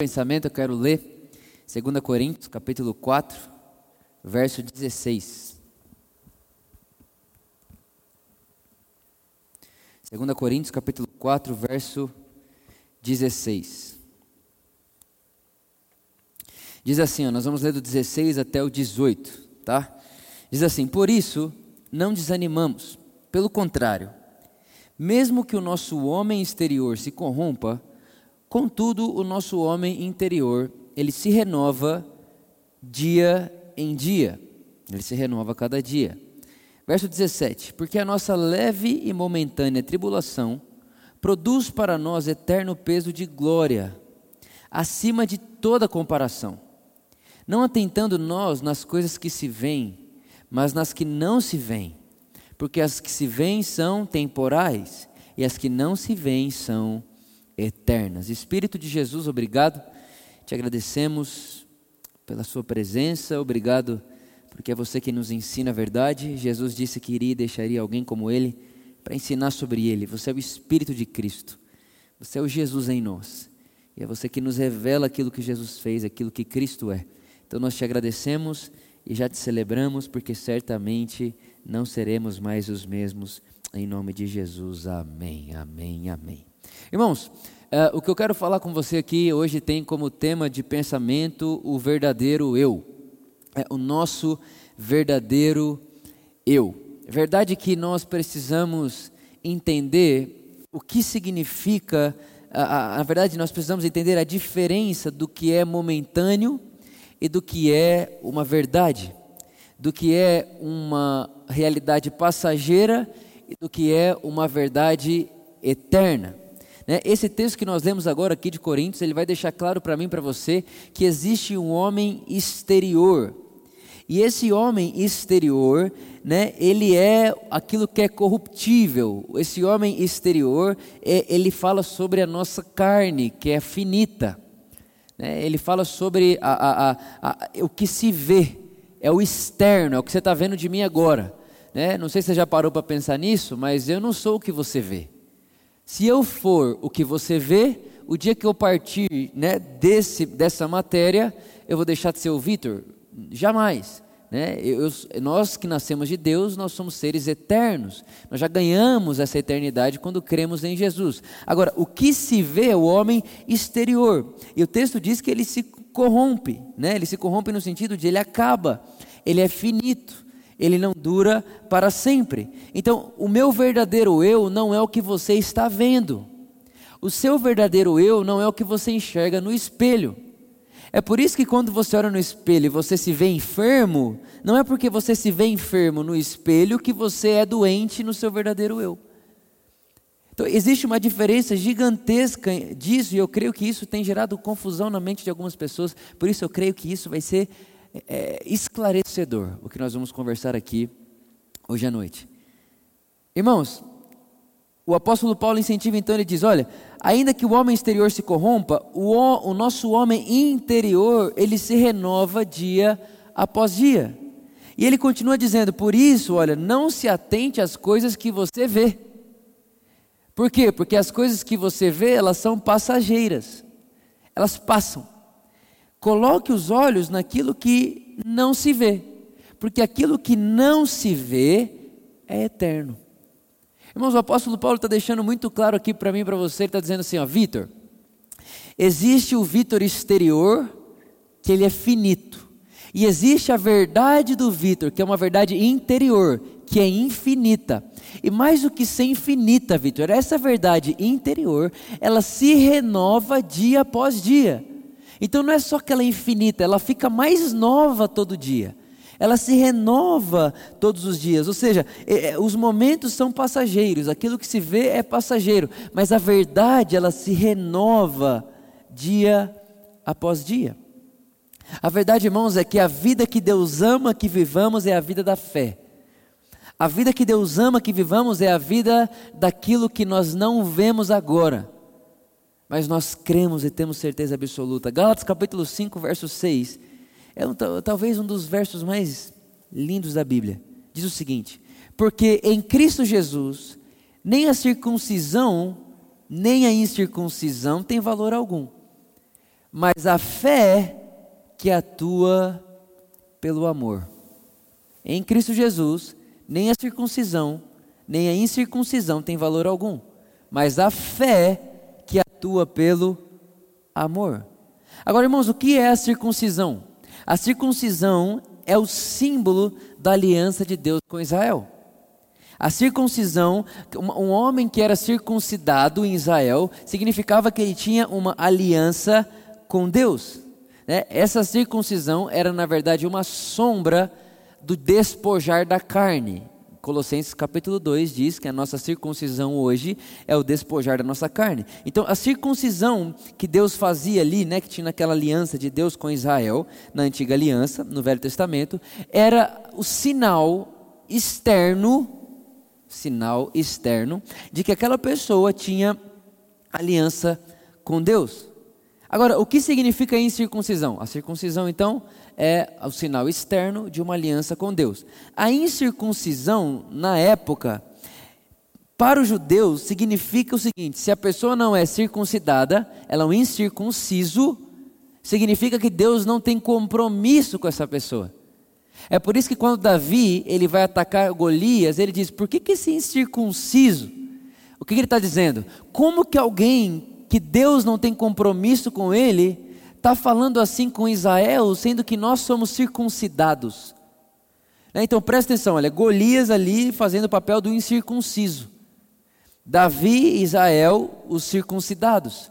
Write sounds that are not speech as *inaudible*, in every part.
pensamento eu quero ler 2 Coríntios, capítulo 4, verso 16. 2 Coríntios, capítulo 4, verso 16. Diz assim, ó, nós vamos ler do 16 até o 18, tá? Diz assim: Por isso, não desanimamos, pelo contrário, mesmo que o nosso homem exterior se corrompa, Contudo, o nosso homem interior, ele se renova dia em dia. Ele se renova cada dia. Verso 17: Porque a nossa leve e momentânea tribulação produz para nós eterno peso de glória, acima de toda comparação. Não atentando nós nas coisas que se veem, mas nas que não se veem. Porque as que se veem são temporais, e as que não se veem são eternas. Espírito de Jesus, obrigado. Te agradecemos pela Sua presença, obrigado porque é você que nos ensina a verdade. Jesus disse que iria e deixaria alguém como Ele para ensinar sobre Ele. Você é o Espírito de Cristo, você é o Jesus em nós. E é você que nos revela aquilo que Jesus fez, aquilo que Cristo é. Então nós te agradecemos e já te celebramos, porque certamente não seremos mais os mesmos. Em nome de Jesus, amém, amém, amém. Irmãos, uh, o que eu quero falar com você aqui hoje tem como tema de pensamento o verdadeiro eu, é o nosso verdadeiro eu. É verdade que nós precisamos entender o que significa, na verdade, nós precisamos entender a diferença do que é momentâneo e do que é uma verdade, do que é uma realidade passageira e do que é uma verdade eterna. Né? Esse texto que nós lemos agora aqui de Coríntios, ele vai deixar claro para mim para você que existe um homem exterior. E esse homem exterior, né, ele é aquilo que é corruptível. Esse homem exterior, é, ele fala sobre a nossa carne, que é finita. Né? Ele fala sobre a, a, a, o que se vê, é o externo, é o que você está vendo de mim agora. Né? Não sei se você já parou para pensar nisso, mas eu não sou o que você vê. Se eu for o que você vê, o dia que eu partir né, desse, dessa matéria, eu vou deixar de ser o Vitor? Jamais. Né? Eu, nós que nascemos de Deus, nós somos seres eternos. Nós já ganhamos essa eternidade quando cremos em Jesus. Agora, o que se vê é o homem exterior. E o texto diz que ele se corrompe. Né? Ele se corrompe no sentido de ele acaba. Ele é finito ele não dura para sempre. Então, o meu verdadeiro eu não é o que você está vendo. O seu verdadeiro eu não é o que você enxerga no espelho. É por isso que quando você olha no espelho e você se vê enfermo, não é porque você se vê enfermo no espelho que você é doente no seu verdadeiro eu. Então, existe uma diferença gigantesca disso, e eu creio que isso tem gerado confusão na mente de algumas pessoas, por isso eu creio que isso vai ser é, esclarecedor o que nós vamos conversar aqui hoje à noite. Irmãos, o apóstolo Paulo incentiva então, ele diz: olha, ainda que o homem exterior se corrompa, o, o nosso homem interior, ele se renova dia após dia. E ele continua dizendo: por isso, olha, não se atente às coisas que você vê. Por quê? Porque as coisas que você vê, elas são passageiras, elas passam. Coloque os olhos naquilo que não se vê, porque aquilo que não se vê é eterno. Irmãos, o apóstolo Paulo está deixando muito claro aqui para mim e para você, ele está dizendo assim, ó, Vitor, existe o Vitor exterior, que ele é finito, e existe a verdade do Vitor, que é uma verdade interior, que é infinita. E mais do que ser infinita, Vitor, essa verdade interior, ela se renova dia após dia. Então não é só que ela é infinita, ela fica mais nova todo dia. Ela se renova todos os dias, ou seja, é, é, os momentos são passageiros, aquilo que se vê é passageiro, mas a verdade ela se renova dia após dia. A verdade, irmãos, é que a vida que Deus ama que vivamos é a vida da fé. A vida que Deus ama que vivamos é a vida daquilo que nós não vemos agora mas nós cremos e temos certeza absoluta. Gálatas capítulo 5, verso 6, é um, talvez um dos versos mais lindos da Bíblia. Diz o seguinte: Porque em Cristo Jesus, nem a circuncisão, nem a incircuncisão tem valor algum, mas a fé que atua pelo amor. Em Cristo Jesus, nem a circuncisão, nem a incircuncisão tem valor algum, mas a fé atua pelo amor. Agora, irmãos, o que é a circuncisão? A circuncisão é o símbolo da aliança de Deus com Israel. A circuncisão, um homem que era circuncidado em Israel, significava que ele tinha uma aliança com Deus. Né? Essa circuncisão era, na verdade, uma sombra do despojar da carne. Colossenses capítulo 2 diz que a nossa circuncisão hoje é o despojar da nossa carne. Então, a circuncisão que Deus fazia ali, né, que tinha aquela aliança de Deus com Israel, na antiga aliança, no Velho Testamento, era o sinal externo, sinal externo, de que aquela pessoa tinha aliança com Deus. Agora, o que significa incircuncisão? A circuncisão, então, é o sinal externo de uma aliança com Deus. A incircuncisão, na época, para os judeus, significa o seguinte: se a pessoa não é circuncidada, ela é um incircunciso, significa que Deus não tem compromisso com essa pessoa. É por isso que quando Davi ele vai atacar Golias, ele diz: por que, que esse incircunciso? O que, que ele está dizendo? Como que alguém que Deus não tem compromisso com ele, está falando assim com Israel, sendo que nós somos circuncidados. Né, então presta atenção, olha, Golias ali fazendo o papel do incircunciso. Davi e Israel, os circuncidados.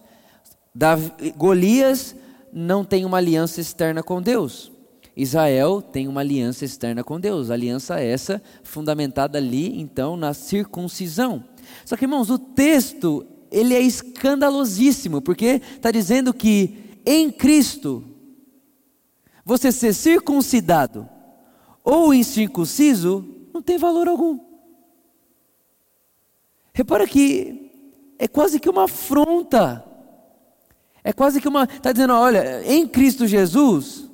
Davi, Golias não tem uma aliança externa com Deus. Israel tem uma aliança externa com Deus. Aliança essa fundamentada ali, então, na circuncisão. Só que, irmãos, o texto ele é escandalosíssimo, porque está dizendo que em Cristo, você ser circuncidado ou incircunciso não tem valor algum. Repara que é quase que uma afronta. É quase que uma. Está dizendo, olha, em Cristo Jesus,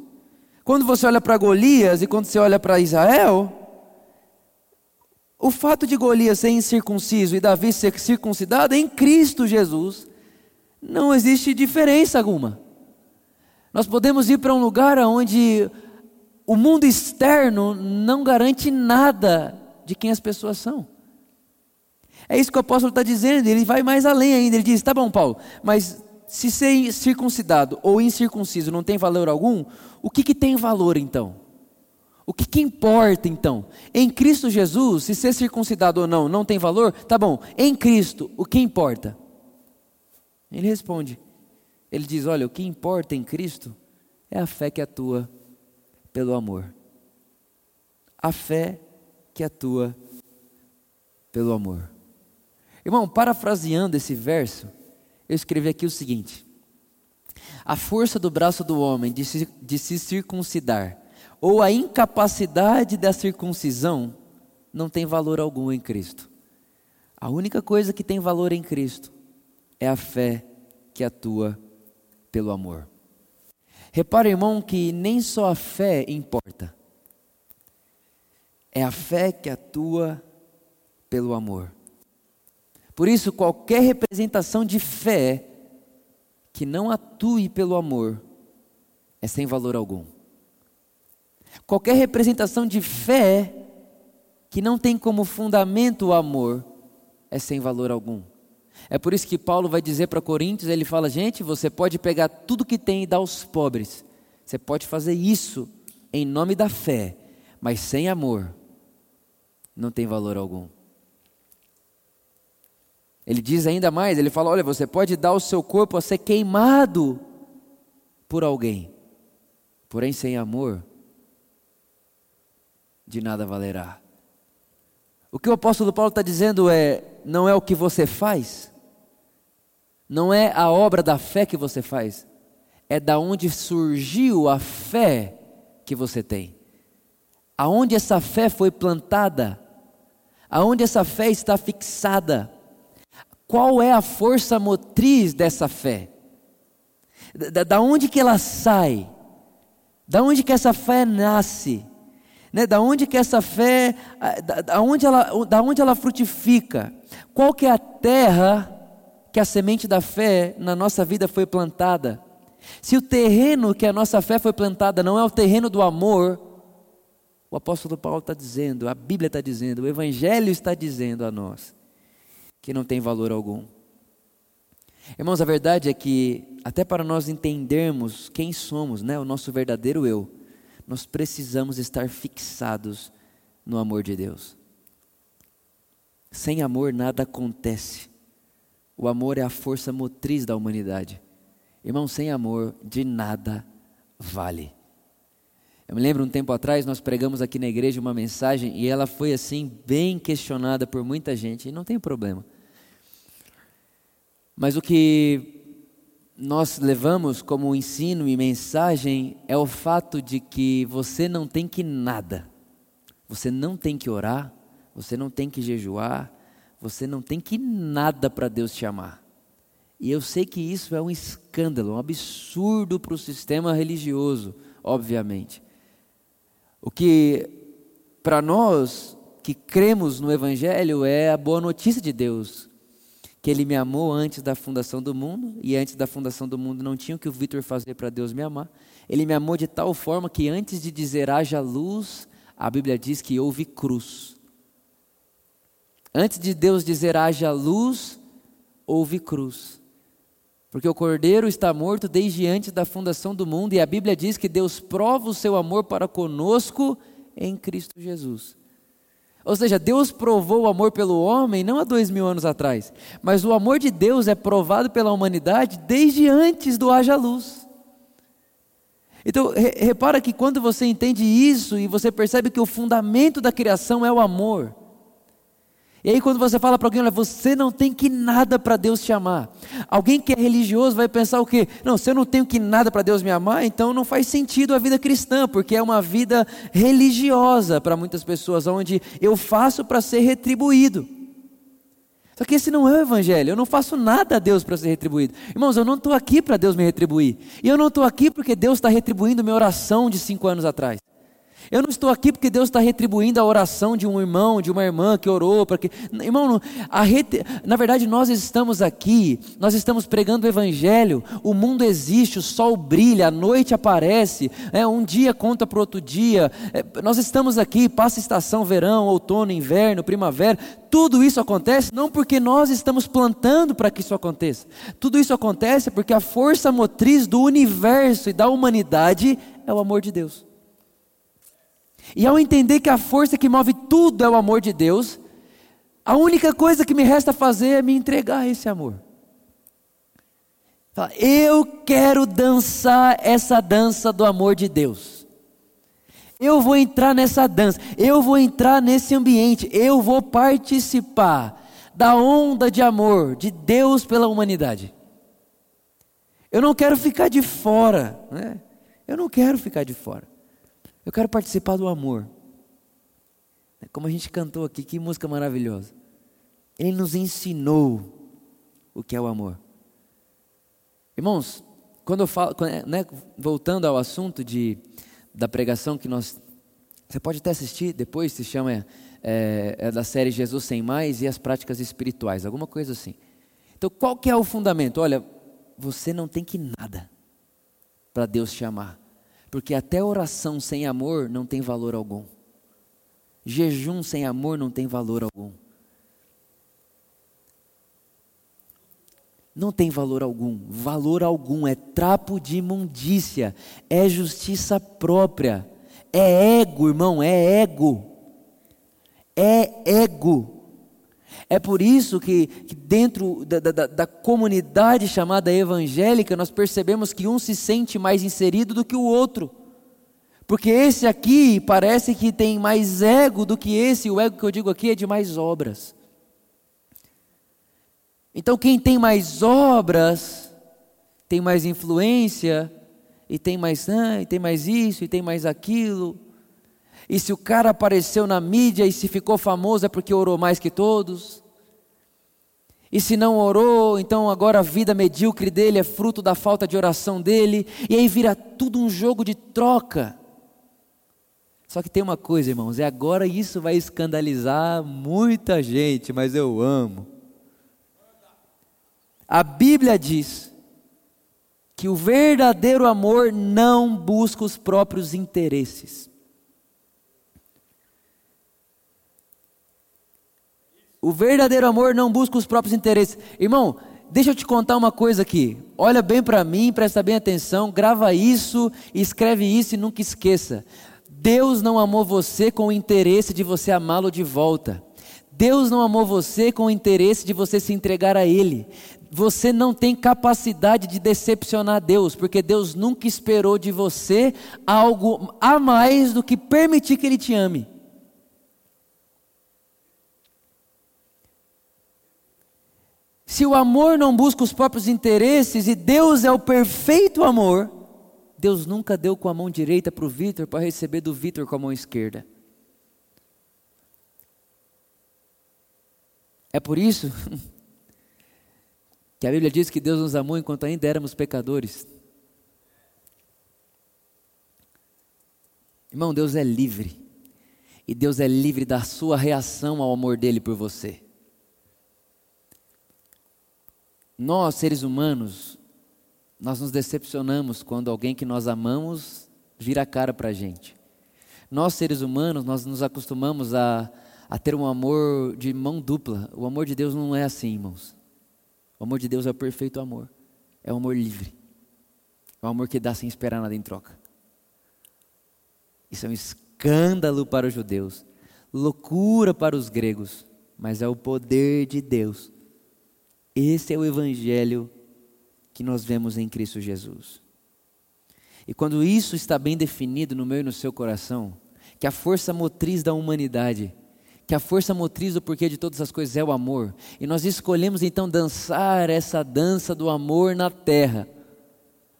quando você olha para Golias e quando você olha para Israel, o fato de Golias ser incircunciso e Davi ser circuncidado em Cristo Jesus, não existe diferença alguma. Nós podemos ir para um lugar onde o mundo externo não garante nada de quem as pessoas são. É isso que o apóstolo está dizendo, ele vai mais além ainda. Ele diz: tá bom, Paulo, mas se ser circuncidado ou incircunciso não tem valor algum, o que, que tem valor então? O que, que, importa então? Em Cristo Jesus, se ser circuncidado ou não não tem valor, tá bom. Em Cristo, o que importa? Ele responde. Ele diz: Olha, o que importa em Cristo é a fé que atua pelo amor. A fé que atua pelo amor. Irmão, parafraseando esse verso, eu escrevi aqui o seguinte: A força do braço do homem de se, de se circuncidar ou a incapacidade da circuncisão não tem valor algum em Cristo. A única coisa que tem valor em Cristo é a fé que atua pelo amor. Repare, irmão, que nem só a fé importa, é a fé que atua pelo amor. Por isso, qualquer representação de fé que não atue pelo amor é sem valor algum. Qualquer representação de fé que não tem como fundamento o amor é sem valor algum. É por isso que Paulo vai dizer para Coríntios, ele fala: "Gente, você pode pegar tudo que tem e dar aos pobres. Você pode fazer isso em nome da fé, mas sem amor não tem valor algum." Ele diz ainda mais, ele fala: "Olha, você pode dar o seu corpo a ser queimado por alguém, porém sem amor de nada valerá. O que o apóstolo Paulo está dizendo é: não é o que você faz, não é a obra da fé que você faz, é da onde surgiu a fé que você tem, aonde essa fé foi plantada, aonde essa fé está fixada, qual é a força motriz dessa fé, da, da onde que ela sai, da onde que essa fé nasce? Né? Da onde que essa fé, da, da, onde ela, da onde ela frutifica? Qual que é a terra que a semente da fé na nossa vida foi plantada? Se o terreno que a nossa fé foi plantada não é o terreno do amor, o apóstolo Paulo está dizendo, a Bíblia está dizendo, o Evangelho está dizendo a nós que não tem valor algum. Irmãos, a verdade é que, até para nós entendermos quem somos, né, o nosso verdadeiro eu, nós precisamos estar fixados no amor de Deus. Sem amor nada acontece. O amor é a força motriz da humanidade. Irmão, sem amor, de nada vale. Eu me lembro um tempo atrás, nós pregamos aqui na igreja uma mensagem e ela foi assim, bem questionada por muita gente, e não tem problema. Mas o que nós levamos como ensino e mensagem é o fato de que você não tem que nada, você não tem que orar, você não tem que jejuar, você não tem que nada para Deus te amar. E eu sei que isso é um escândalo, um absurdo para o sistema religioso, obviamente. O que para nós que cremos no Evangelho é a boa notícia de Deus, que Ele me amou antes da fundação do mundo, e antes da fundação do mundo não tinha o que o Vitor fazer para Deus me amar. Ele me amou de tal forma que antes de dizer haja luz, a Bíblia diz que houve cruz. Antes de Deus dizer haja luz, houve cruz. Porque o cordeiro está morto desde antes da fundação do mundo, e a Bíblia diz que Deus prova o seu amor para conosco em Cristo Jesus. Ou seja, Deus provou o amor pelo homem não há dois mil anos atrás, mas o amor de Deus é provado pela humanidade desde antes do haja luz. Então, repara que quando você entende isso e você percebe que o fundamento da criação é o amor, e aí, quando você fala para alguém, olha, você não tem que nada para Deus te amar. Alguém que é religioso vai pensar o quê? Não, se eu não tenho que nada para Deus me amar, então não faz sentido a vida cristã, porque é uma vida religiosa para muitas pessoas, onde eu faço para ser retribuído. Só que esse não é o evangelho. Eu não faço nada a Deus para ser retribuído. Irmãos, eu não estou aqui para Deus me retribuir. E eu não estou aqui porque Deus está retribuindo minha oração de cinco anos atrás. Eu não estou aqui porque Deus está retribuindo a oração de um irmão, de uma irmã que orou para que. Irmão, rete... na verdade nós estamos aqui, nós estamos pregando o Evangelho. O mundo existe, o sol brilha, a noite aparece, é, um dia conta para outro dia. É, nós estamos aqui, passa estação, verão, outono, inverno, primavera. Tudo isso acontece não porque nós estamos plantando para que isso aconteça. Tudo isso acontece porque a força motriz do universo e da humanidade é o amor de Deus. E ao entender que a força que move tudo é o amor de Deus, a única coisa que me resta fazer é me entregar a esse amor. Eu quero dançar essa dança do amor de Deus. Eu vou entrar nessa dança, eu vou entrar nesse ambiente, eu vou participar da onda de amor de Deus pela humanidade. Eu não quero ficar de fora, né? Eu não quero ficar de fora. Eu quero participar do amor. Como a gente cantou aqui, que música maravilhosa. Ele nos ensinou o que é o amor. Irmãos, quando eu falo, né, voltando ao assunto de, da pregação que nós. Você pode até assistir depois, se chama é, é da série Jesus Sem Mais e as Práticas Espirituais, alguma coisa assim. Então, qual que é o fundamento? Olha, você não tem que nada para Deus te amar. Porque até oração sem amor não tem valor algum. Jejum sem amor não tem valor algum. Não tem valor algum, valor algum, é trapo de imundícia, é justiça própria, é ego, irmão, é ego, é ego. É por isso que, que dentro da, da, da, comunidade chamada evangélica, nós percebemos que um se sente mais inserido do que o outro. Porque esse aqui parece que tem mais ego do que esse, o ego que eu digo aqui é de mais obras. Então, quem tem mais obras, tem mais influência, e tem mais, ah, e tem mais isso, e tem mais aquilo. E se o cara apareceu na mídia e se ficou famoso é porque orou mais que todos. E se não orou, então agora a vida medíocre dele é fruto da falta de oração dele. E aí vira tudo um jogo de troca. Só que tem uma coisa, irmãos, e agora isso vai escandalizar muita gente, mas eu amo. A Bíblia diz que o verdadeiro amor não busca os próprios interesses. O verdadeiro amor não busca os próprios interesses. Irmão, deixa eu te contar uma coisa aqui. Olha bem para mim, presta bem atenção, grava isso, escreve isso e nunca esqueça. Deus não amou você com o interesse de você amá-lo de volta. Deus não amou você com o interesse de você se entregar a Ele. Você não tem capacidade de decepcionar Deus, porque Deus nunca esperou de você algo a mais do que permitir que Ele te ame. Se o amor não busca os próprios interesses e Deus é o perfeito amor, Deus nunca deu com a mão direita para o Vitor para receber do Vitor com a mão esquerda. É por isso *laughs* que a Bíblia diz que Deus nos amou enquanto ainda éramos pecadores. Irmão, Deus é livre. E Deus é livre da sua reação ao amor dele por você. Nós, seres humanos, nós nos decepcionamos quando alguém que nós amamos vira a cara para a gente. Nós, seres humanos, nós nos acostumamos a, a ter um amor de mão dupla. O amor de Deus não é assim, irmãos. O amor de Deus é o perfeito amor. É o amor livre. É o amor que dá sem esperar nada em troca. Isso é um escândalo para os judeus, loucura para os gregos, mas é o poder de Deus esse é o evangelho que nós vemos em Cristo Jesus. E quando isso está bem definido no meu e no seu coração, que a força motriz da humanidade, que a força motriz do porquê de todas as coisas é o amor, e nós escolhemos então dançar essa dança do amor na terra,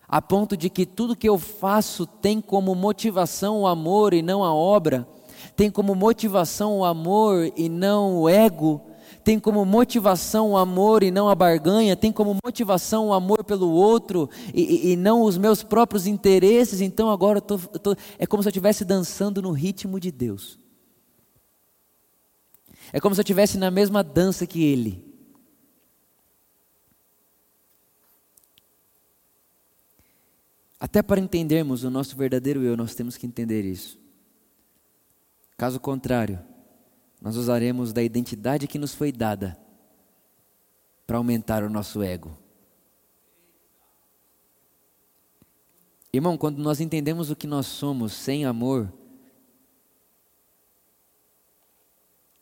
a ponto de que tudo que eu faço tem como motivação o amor e não a obra, tem como motivação o amor e não o ego, tem como motivação o amor e não a barganha, tem como motivação o amor pelo outro e, e, e não os meus próprios interesses, então agora eu tô, eu tô, é como se eu estivesse dançando no ritmo de Deus. É como se eu estivesse na mesma dança que Ele. Até para entendermos o nosso verdadeiro eu, nós temos que entender isso. Caso contrário, nós usaremos da identidade que nos foi dada para aumentar o nosso ego. Irmão, quando nós entendemos o que nós somos sem amor,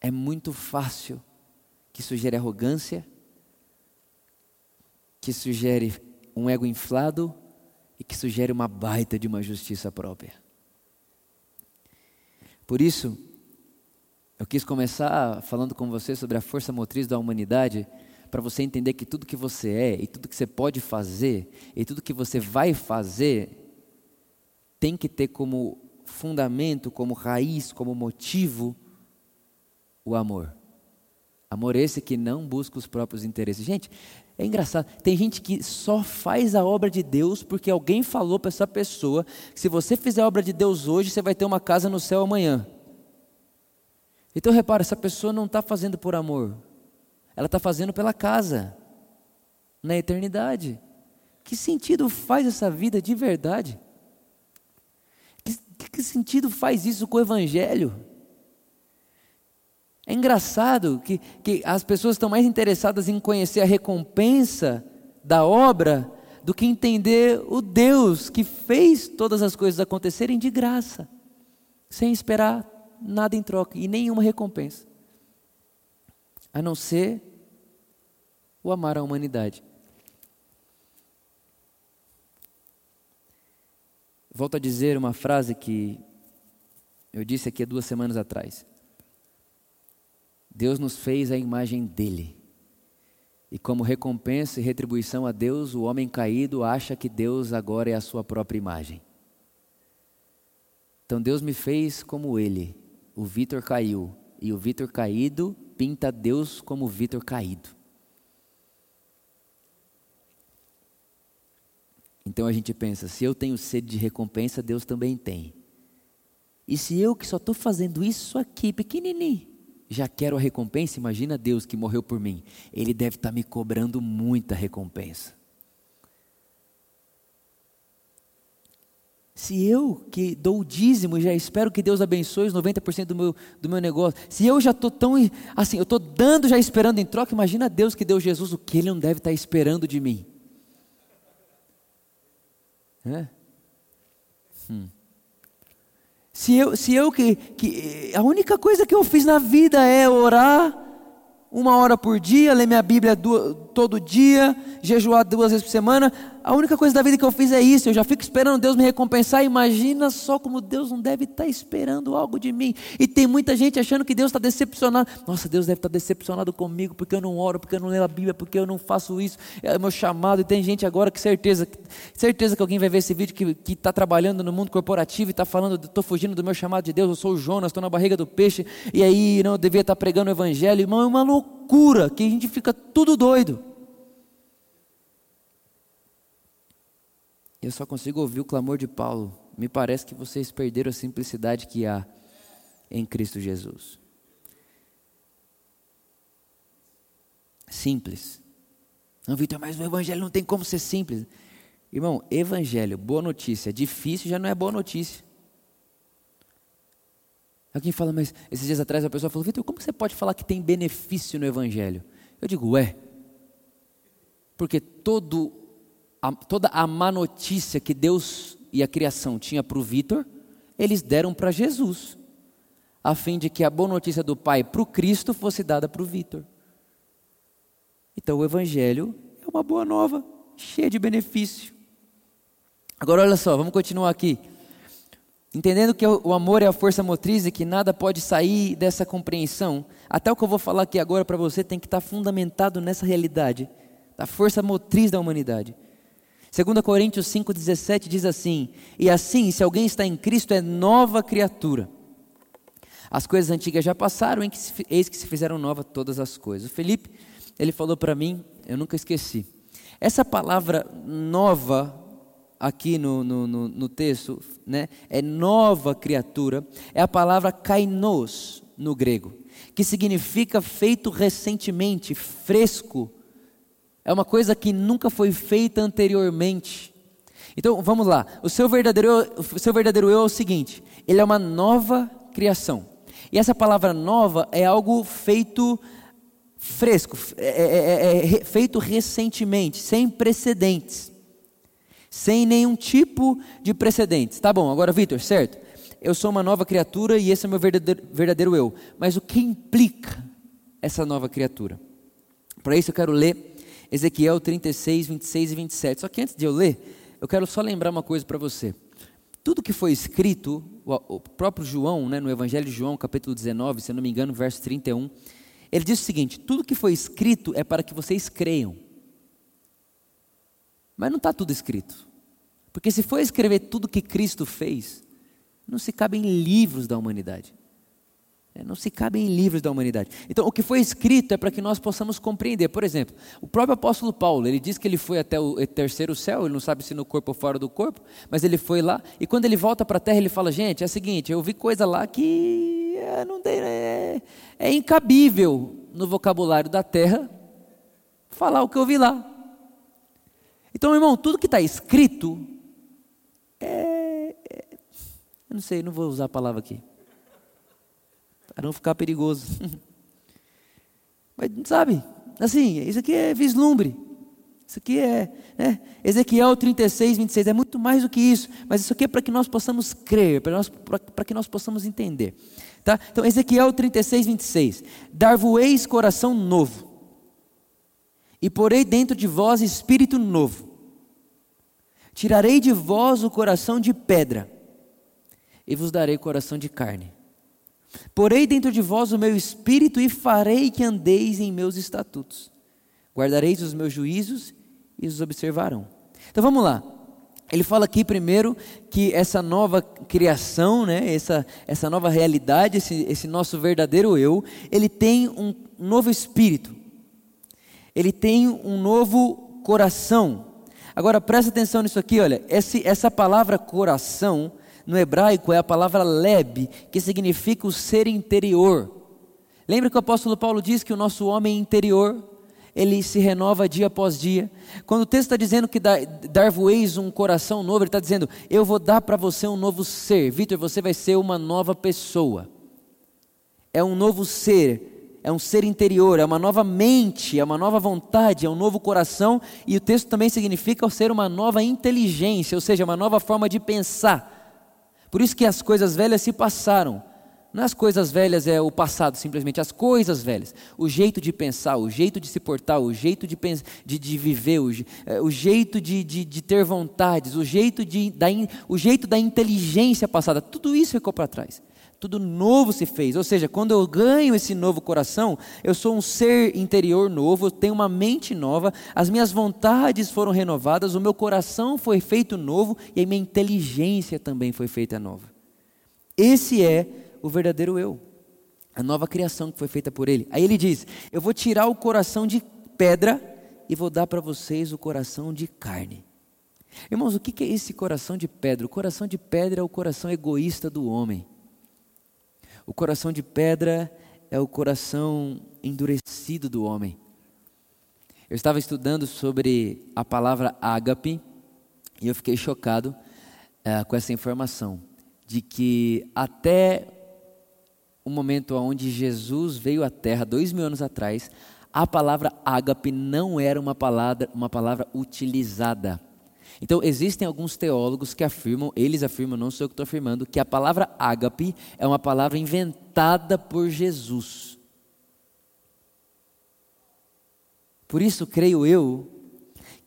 é muito fácil que sugere arrogância, que sugere um ego inflado e que sugere uma baita de uma justiça própria. Por isso, eu quis começar falando com você sobre a força motriz da humanidade, para você entender que tudo que você é, e tudo que você pode fazer, e tudo que você vai fazer, tem que ter como fundamento, como raiz, como motivo, o amor. Amor esse que não busca os próprios interesses. Gente, é engraçado. Tem gente que só faz a obra de Deus porque alguém falou para essa pessoa que se você fizer a obra de Deus hoje, você vai ter uma casa no céu amanhã. Então repara, essa pessoa não está fazendo por amor, ela está fazendo pela casa, na eternidade. Que sentido faz essa vida de verdade? Que, que sentido faz isso com o Evangelho? É engraçado que, que as pessoas estão mais interessadas em conhecer a recompensa da obra do que entender o Deus que fez todas as coisas acontecerem de graça, sem esperar nada em troca e nenhuma recompensa, a não ser o amar a humanidade. Volto a dizer uma frase que eu disse aqui há duas semanas atrás. Deus nos fez a imagem dele. E como recompensa e retribuição a Deus, o homem caído acha que Deus agora é a sua própria imagem. Então Deus me fez como ele o Vitor caiu. E o Vitor caído pinta Deus como Vitor caído. Então a gente pensa: se eu tenho sede de recompensa, Deus também tem. E se eu que só estou fazendo isso aqui, pequenininho, já quero a recompensa, imagina Deus que morreu por mim. Ele deve estar tá me cobrando muita recompensa. Se eu que dou o dízimo já espero que Deus abençoe os 90% do meu, do meu negócio, se eu já estou tão assim, eu estou dando já esperando em troca, imagina Deus que deu Jesus, o que Ele não deve estar esperando de mim. É? Hum. Se eu, se eu que, que. A única coisa que eu fiz na vida é orar uma hora por dia, ler minha Bíblia do, todo dia, jejuar duas vezes por semana. A única coisa da vida que eu fiz é isso. Eu já fico esperando Deus me recompensar. Imagina só como Deus não deve estar esperando algo de mim. E tem muita gente achando que Deus está decepcionado. Nossa, Deus deve estar decepcionado comigo porque eu não oro, porque eu não leio a Bíblia, porque eu não faço isso. É o meu chamado. E tem gente agora que certeza, certeza que alguém vai ver esse vídeo que está trabalhando no mundo corporativo e está falando, estou fugindo do meu chamado de Deus. Eu sou o Jonas, estou na barriga do peixe. E aí não eu devia estar pregando o evangelho. Irmão, é uma loucura que a gente fica tudo doido. Eu só consigo ouvir o clamor de Paulo. Me parece que vocês perderam a simplicidade que há em Cristo Jesus. Simples. Não, Vitor, mas o evangelho não tem como ser simples. Irmão, evangelho, boa notícia. Difícil já não é boa notícia. Alguém fala, mas esses dias atrás a pessoa falou, Vitor, como você pode falar que tem benefício no evangelho? Eu digo, ué, porque todo a, toda a má notícia que Deus e a criação tinha para o Vitor, eles deram para Jesus, a fim de que a boa notícia do Pai para o Cristo fosse dada para o Vitor. Então o Evangelho é uma boa nova, cheia de benefício. Agora olha só, vamos continuar aqui. Entendendo que o amor é a força motriz e que nada pode sair dessa compreensão, até o que eu vou falar aqui agora para você tem que estar fundamentado nessa realidade, da força motriz da humanidade. 2 Coríntios 5,17 diz assim: E assim, se alguém está em Cristo, é nova criatura. As coisas antigas já passaram, eis que se fizeram novas todas as coisas. O Felipe, ele falou para mim, eu nunca esqueci. Essa palavra nova, aqui no, no, no, no, texto, né, é nova criatura, é a palavra kainos no grego, que significa feito recentemente, fresco, é uma coisa que nunca foi feita anteriormente. Então, vamos lá. O seu verdadeiro eu, o seu verdadeiro eu é o seguinte: ele é uma nova criação. E essa palavra nova é algo feito fresco, é, é, é, é feito recentemente, sem precedentes. Sem nenhum tipo de precedentes. Tá bom, agora, Vitor, certo? Eu sou uma nova criatura e esse é meu verdadeiro, verdadeiro eu. Mas o que implica essa nova criatura? Para isso eu quero ler Ezequiel 36, 26 e 27. Só que antes de eu ler, eu quero só lembrar uma coisa para você. Tudo que foi escrito, o próprio João, né, no Evangelho de João, capítulo 19, se eu não me engano, verso 31, ele diz o seguinte: tudo que foi escrito é para que vocês creiam. Mas não está tudo escrito. Porque se for escrever tudo que Cristo fez, não se cabe em livros da humanidade. É, não se cabem em livros da humanidade. Então, o que foi escrito é para que nós possamos compreender. Por exemplo, o próprio apóstolo Paulo, ele diz que ele foi até o terceiro céu, ele não sabe se no corpo ou fora do corpo, mas ele foi lá, e quando ele volta para a terra, ele fala: Gente, é o seguinte, eu vi coisa lá que é, não tem, é, é incabível no vocabulário da terra falar o que eu vi lá. Então, irmão, tudo que está escrito é, é. Eu não sei, não vou usar a palavra aqui para não ficar perigoso. *laughs* Mas sabe, assim, isso aqui é vislumbre. Isso aqui é, né? Ezequiel 36, 26, é muito mais do que isso, mas isso aqui é para que nós possamos crer, para que nós possamos entender. Tá? Então, Ezequiel 36, 26, dar-vos-eis coração novo, e porei dentro de vós espírito novo, tirarei de vós o coração de pedra, e vos darei coração de carne. Porei dentro de vós o meu espírito e farei que andeis em meus estatutos. Guardareis os meus juízos e os observarão. Então vamos lá. Ele fala aqui primeiro que essa nova criação, né, essa, essa nova realidade, esse, esse nosso verdadeiro eu, ele tem um novo espírito, ele tem um novo coração. Agora presta atenção nisso aqui, olha, esse, essa palavra coração, no hebraico é a palavra leb, que significa o ser interior. Lembra que o apóstolo Paulo diz que o nosso homem interior ele se renova dia após dia. Quando o texto está dizendo que dar-vos-eis um coração novo, ele está dizendo: Eu vou dar para você um novo ser. Vitor, você vai ser uma nova pessoa. É um novo ser, é um ser interior, é uma nova mente, é uma nova vontade, é um novo coração. E o texto também significa ser uma nova inteligência, ou seja, uma nova forma de pensar. Por isso que as coisas velhas se passaram não é as coisas velhas é o passado, simplesmente as coisas velhas. O jeito de pensar, o jeito de se portar, o jeito de, de, de viver, o, é, o jeito de, de, de, ter vontades, o jeito, de, da, o jeito da inteligência passada, tudo isso ficou para trás. Tudo novo se fez. Ou seja, quando eu ganho esse novo coração, eu sou um ser interior novo, eu tenho uma mente nova, as minhas vontades foram renovadas, o meu coração foi feito novo e a minha inteligência também foi feita nova. Esse é o verdadeiro eu, a nova criação que foi feita por Ele. Aí ele diz: Eu vou tirar o coração de pedra e vou dar para vocês o coração de carne. Irmãos, o que é esse coração de pedra? O coração de pedra é o coração egoísta do homem. O coração de pedra é o coração endurecido do homem. Eu estava estudando sobre a palavra ágape e eu fiquei chocado uh, com essa informação de que até o momento onde Jesus veio à Terra, dois mil anos atrás, a palavra ágape não era uma palavra, uma palavra utilizada. Então, existem alguns teólogos que afirmam, eles afirmam, não sou eu que estou afirmando, que a palavra ágape é uma palavra inventada por Jesus. Por isso, creio eu,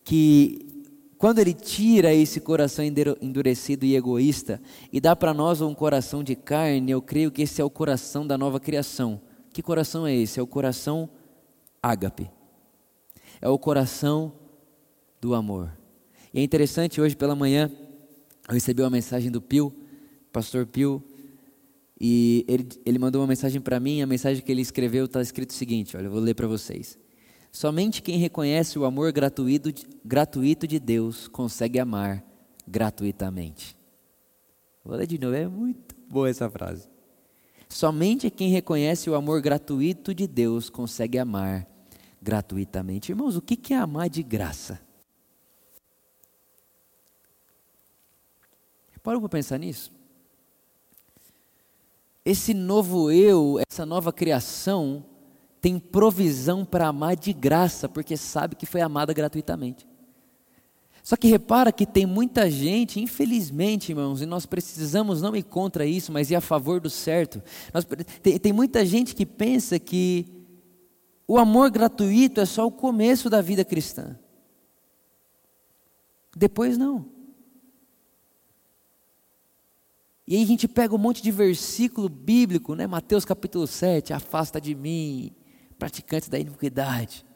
que quando ele tira esse coração endurecido e egoísta e dá para nós um coração de carne, eu creio que esse é o coração da nova criação. Que coração é esse? É o coração ágape. É o coração do amor. E é interessante, hoje pela manhã, eu recebi uma mensagem do Pio, pastor Pio, e ele, ele mandou uma mensagem para mim, a mensagem que ele escreveu está escrito o seguinte, olha, eu vou ler para vocês. Somente quem reconhece o amor gratuito, gratuito de Deus consegue amar gratuitamente. Vou ler de novo, é muito boa essa frase. Somente quem reconhece o amor gratuito de Deus consegue amar gratuitamente. Irmãos, o que é amar de graça? Parou para pensar nisso? Esse novo eu, essa nova criação, tem provisão para amar de graça, porque sabe que foi amada gratuitamente. Só que repara que tem muita gente, infelizmente, irmãos, e nós precisamos não ir contra isso, mas ir a favor do certo. Nós, tem, tem muita gente que pensa que o amor gratuito é só o começo da vida cristã. Depois não. E aí a gente pega um monte de versículo bíblico, né? Mateus capítulo 7, afasta de mim, praticantes da iniquidade.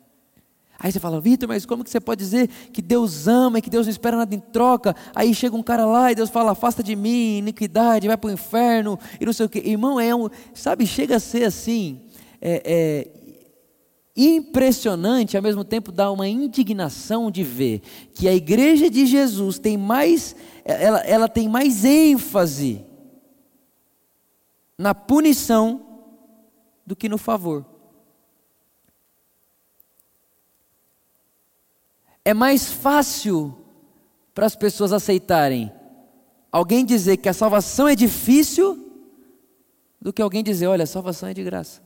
Aí você fala, Vitor, mas como que você pode dizer que Deus ama e que Deus não espera nada em troca? Aí chega um cara lá e Deus fala, afasta de mim, iniquidade, vai para o inferno e não sei o que. Irmão, é um, sabe, chega a ser assim, é, é, impressionante, ao mesmo tempo dá uma indignação de ver que a igreja de Jesus tem mais, ela, ela tem mais ênfase na punição do que no favor. é mais fácil para as pessoas aceitarem alguém dizer que a salvação é difícil do que alguém dizer, olha, a salvação é de graça.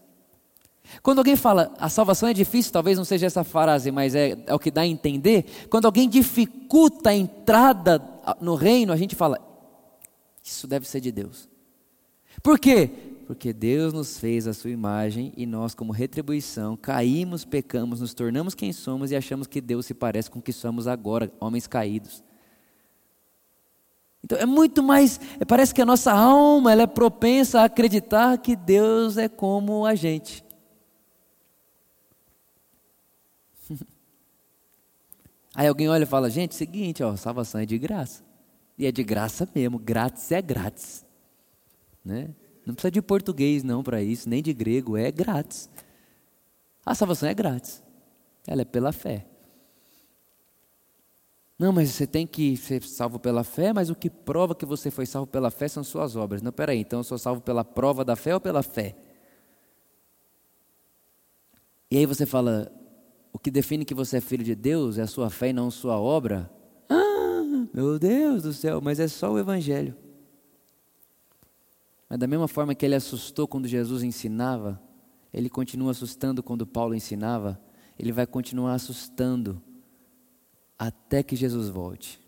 Quando alguém fala a salvação é difícil, talvez não seja essa frase, mas é, é o que dá a entender. Quando alguém dificulta a entrada no reino, a gente fala, isso deve ser de Deus. Por quê? Porque Deus nos fez a sua imagem e nós, como retribuição, caímos, pecamos, nos tornamos quem somos e achamos que Deus se parece com o que somos agora, homens caídos. Então é muito mais, parece que a nossa alma ela é propensa a acreditar que Deus é como a gente. Aí alguém olha e fala, gente, seguinte, ó, salvação é de graça. E é de graça mesmo, grátis é grátis. Né? Não precisa de português não para isso, nem de grego, é grátis. A salvação é grátis. Ela é pela fé. Não, mas você tem que ser salvo pela fé, mas o que prova que você foi salvo pela fé são suas obras. Não, peraí, então eu sou salvo pela prova da fé ou pela fé? E aí você fala, o que define que você é filho de Deus é a sua fé e não sua obra. Ah, meu Deus do céu, mas é só o Evangelho. Mas da mesma forma que ele assustou quando Jesus ensinava, ele continua assustando quando Paulo ensinava, ele vai continuar assustando até que Jesus volte.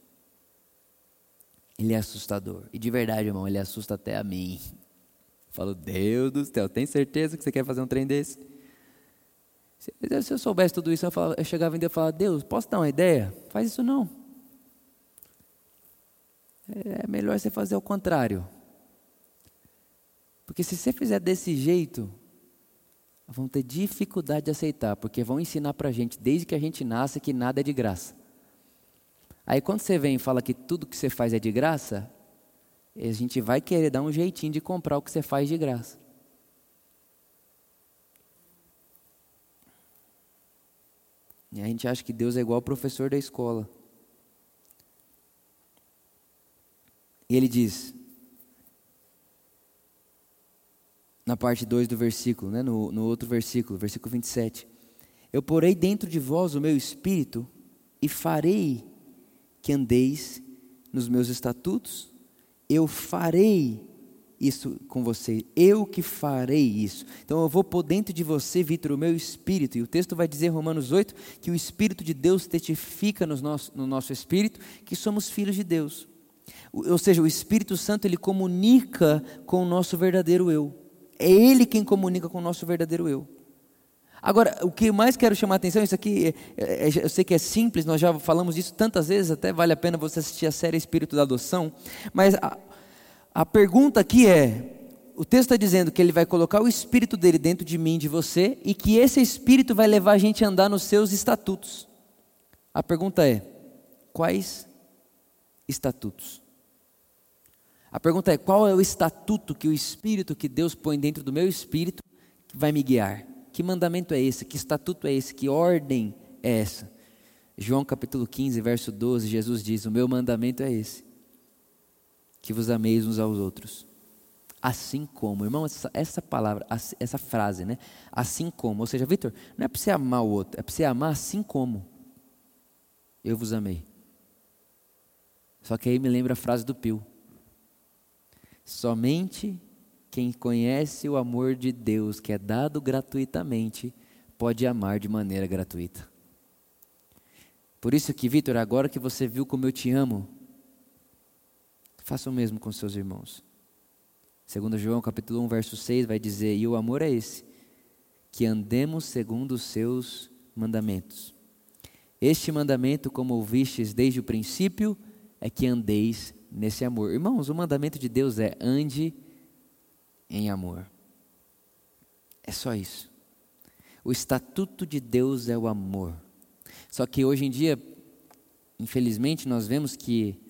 Ele é assustador. E de verdade, irmão, ele assusta até a mim. falo, Deus do céu, tem certeza que você quer fazer um trem desse? Se, eu soubesse tudo isso, eu, falava, eu chegava em Deus e falava, Deus, posso dar uma ideia? Faz isso não. É melhor você fazer o contrário. Porque se você fizer desse jeito, vão ter dificuldade de aceitar, porque vão ensinar para a gente, desde que a gente nasce, que nada é de graça. Aí quando você vem e fala que tudo que você faz é de graça, a gente vai querer dar um jeitinho de comprar o que você faz de graça. E a gente acha que Deus é igual ao professor da escola. E ele diz: na parte 2 do versículo, né, no, no outro versículo, versículo 27. Eu porei dentro de vós o meu espírito e farei que andeis nos meus estatutos. Eu farei isso com você, eu que farei isso. Então eu vou pôr dentro de você, Vitor, o meu espírito. E o texto vai dizer, Romanos 8, que o Espírito de Deus testifica no nosso, no nosso espírito que somos filhos de Deus. Ou seja, o Espírito Santo ele comunica com o nosso verdadeiro eu. É Ele quem comunica com o nosso verdadeiro eu. Agora, o que mais quero chamar a atenção, isso aqui, é, é, eu sei que é simples, nós já falamos disso tantas vezes, até vale a pena você assistir a série Espírito da Adoção, mas a, a pergunta aqui é: o texto está dizendo que ele vai colocar o espírito dele dentro de mim, de você, e que esse espírito vai levar a gente a andar nos seus estatutos. A pergunta é: quais estatutos? A pergunta é: qual é o estatuto que o Espírito que Deus põe dentro do meu espírito vai me guiar? Que mandamento é esse? Que estatuto é esse? Que ordem é essa? João capítulo 15, verso 12, Jesus diz: O meu mandamento é esse, que vos ameis uns aos outros. Assim como, irmão, essa, essa palavra, essa frase, né? Assim como, ou seja, Vitor, não é para você amar o outro, é para você amar assim como eu vos amei. Só que aí me lembra a frase do Pio. Somente quem conhece o amor de Deus, que é dado gratuitamente, pode amar de maneira gratuita. Por isso que, Vitor, agora que você viu como eu te amo, faça o mesmo com seus irmãos. Segundo João capítulo 1, verso 6, vai dizer, e o amor é esse, que andemos segundo os seus mandamentos. Este mandamento, como ouvistes desde o princípio, é que andeis nesse amor. Irmãos, o mandamento de Deus é ande em amor. É só isso. O estatuto de Deus é o amor. Só que hoje em dia, infelizmente, nós vemos que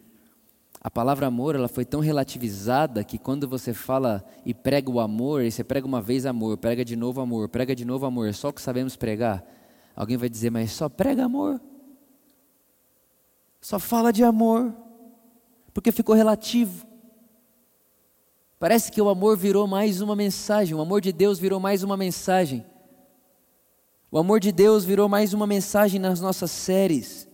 a palavra amor ela foi tão relativizada que quando você fala e prega o amor, e você prega uma vez amor, prega de novo amor, prega de novo amor, só o que sabemos pregar. Alguém vai dizer, mas só prega amor? Só fala de amor? porque ficou relativo. Parece que o amor virou mais uma mensagem, o amor de Deus virou mais uma mensagem. O amor de Deus virou mais uma mensagem nas nossas séries.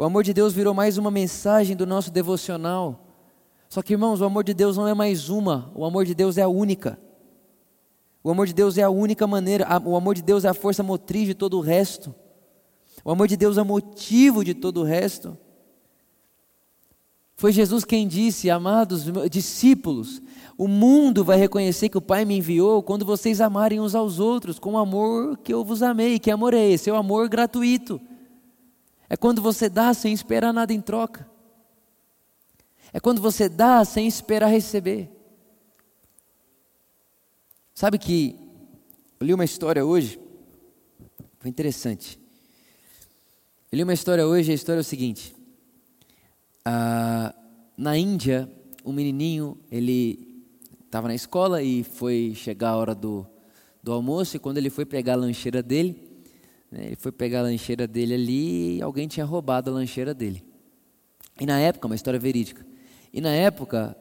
O amor de Deus virou mais uma mensagem do nosso devocional. Só que, irmãos, o amor de Deus não é mais uma, o amor de Deus é a única. O amor de Deus é a única maneira, o amor de Deus é a força motriz de todo o resto. O amor de Deus é motivo de todo o resto. Foi Jesus quem disse, amados discípulos, o mundo vai reconhecer que o Pai me enviou quando vocês amarem uns aos outros com o amor que eu vos amei. Que amor é esse? É o amor gratuito. É quando você dá sem esperar nada em troca. É quando você dá sem esperar receber. Sabe que eu li uma história hoje, foi interessante. Eu li uma história hoje, a história é o seguinte: ah, na Índia, um menininho, ele estava na escola e foi chegar a hora do, do almoço, e quando ele foi pegar a lancheira dele, ele foi pegar a lancheira dele ali e alguém tinha roubado a lancheira dele. E na época, uma história verídica, E na época,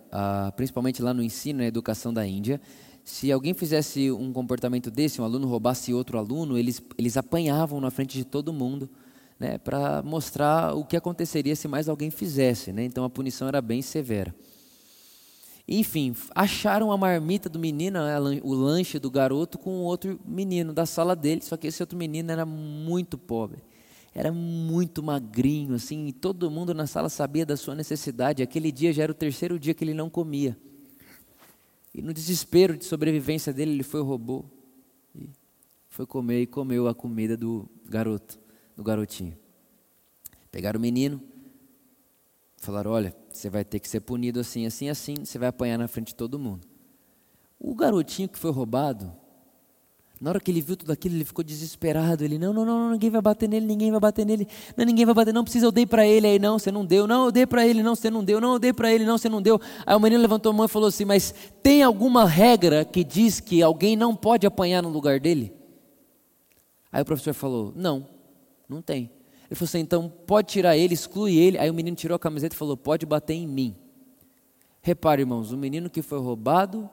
principalmente lá no ensino e educação da Índia, se alguém fizesse um comportamento desse, um aluno roubasse outro aluno, eles, eles apanhavam na frente de todo mundo né, para mostrar o que aconteceria se mais alguém fizesse. Né? Então a punição era bem severa. Enfim, acharam a marmita do menino, o lanche do garoto, com outro menino da sala dele, só que esse outro menino era muito pobre. Era muito magrinho, assim, e todo mundo na sala sabia da sua necessidade. Aquele dia já era o terceiro dia que ele não comia. E no desespero de sobrevivência dele, ele foi roubou. E foi comer e comeu a comida do garoto, do garotinho. Pegaram o menino, Falaram: olha, você vai ter que ser punido assim, assim, assim, você vai apanhar na frente de todo mundo. O garotinho que foi roubado, na hora que ele viu tudo aquilo, ele ficou desesperado. Ele: não, não, não, ninguém vai bater nele, ninguém vai bater nele. Não, ninguém vai bater, não precisa, eu dei para ele. Aí, não, você não deu. Não, eu dei para ele, não, você não deu. Não, eu dei para ele, não, você não deu. Aí o menino levantou a mão e falou assim: mas tem alguma regra que diz que alguém não pode apanhar no lugar dele? Aí o professor falou: não, não tem. Ele falou assim: então pode tirar ele, exclui ele. Aí o menino tirou a camiseta e falou: pode bater em mim. Repare, irmãos, o menino que foi roubado,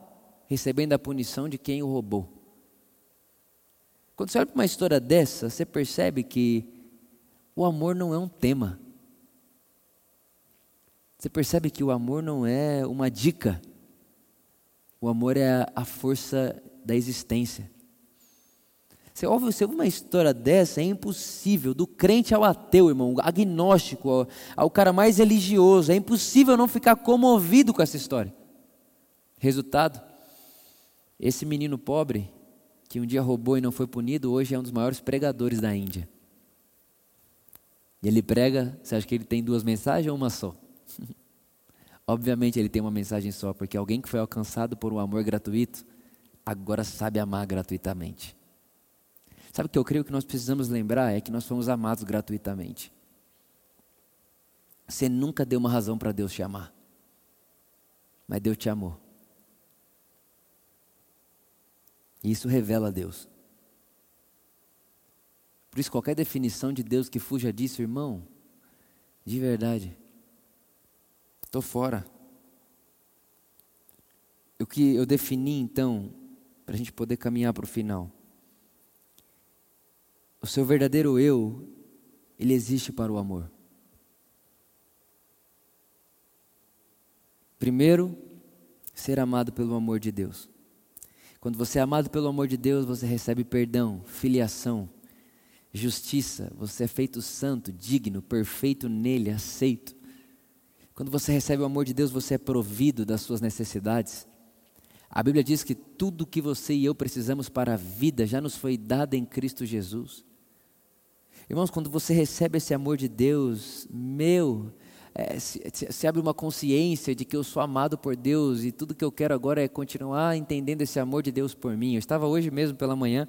recebendo a punição de quem o roubou. Quando você olha para uma história dessa, você percebe que o amor não é um tema. Você percebe que o amor não é uma dica. O amor é a força da existência. Você ouve, você ouve uma história dessa, é impossível, do crente ao ateu, irmão, agnóstico, ao, ao cara mais religioso, é impossível não ficar comovido com essa história. Resultado: esse menino pobre, que um dia roubou e não foi punido, hoje é um dos maiores pregadores da Índia. E ele prega, você acha que ele tem duas mensagens ou uma só? *laughs* Obviamente ele tem uma mensagem só, porque alguém que foi alcançado por um amor gratuito, agora sabe amar gratuitamente. Sabe o que eu creio que nós precisamos lembrar é que nós fomos amados gratuitamente. Você nunca deu uma razão para Deus te amar, mas Deus te amou. E isso revela Deus. Por isso, qualquer definição de Deus que fuja disso, irmão, de verdade, estou fora. O que eu defini então, para a gente poder caminhar para o final, o seu verdadeiro eu, ele existe para o amor. Primeiro, ser amado pelo amor de Deus. Quando você é amado pelo amor de Deus, você recebe perdão, filiação, justiça, você é feito santo, digno, perfeito nele, aceito. Quando você recebe o amor de Deus, você é provido das suas necessidades. A Bíblia diz que tudo que você e eu precisamos para a vida já nos foi dado em Cristo Jesus. Irmãos, quando você recebe esse amor de Deus, meu, é, se, se, abre uma consciência de que eu sou amado por Deus e tudo que eu quero agora é continuar entendendo esse amor de Deus por mim. Eu estava hoje mesmo pela manhã,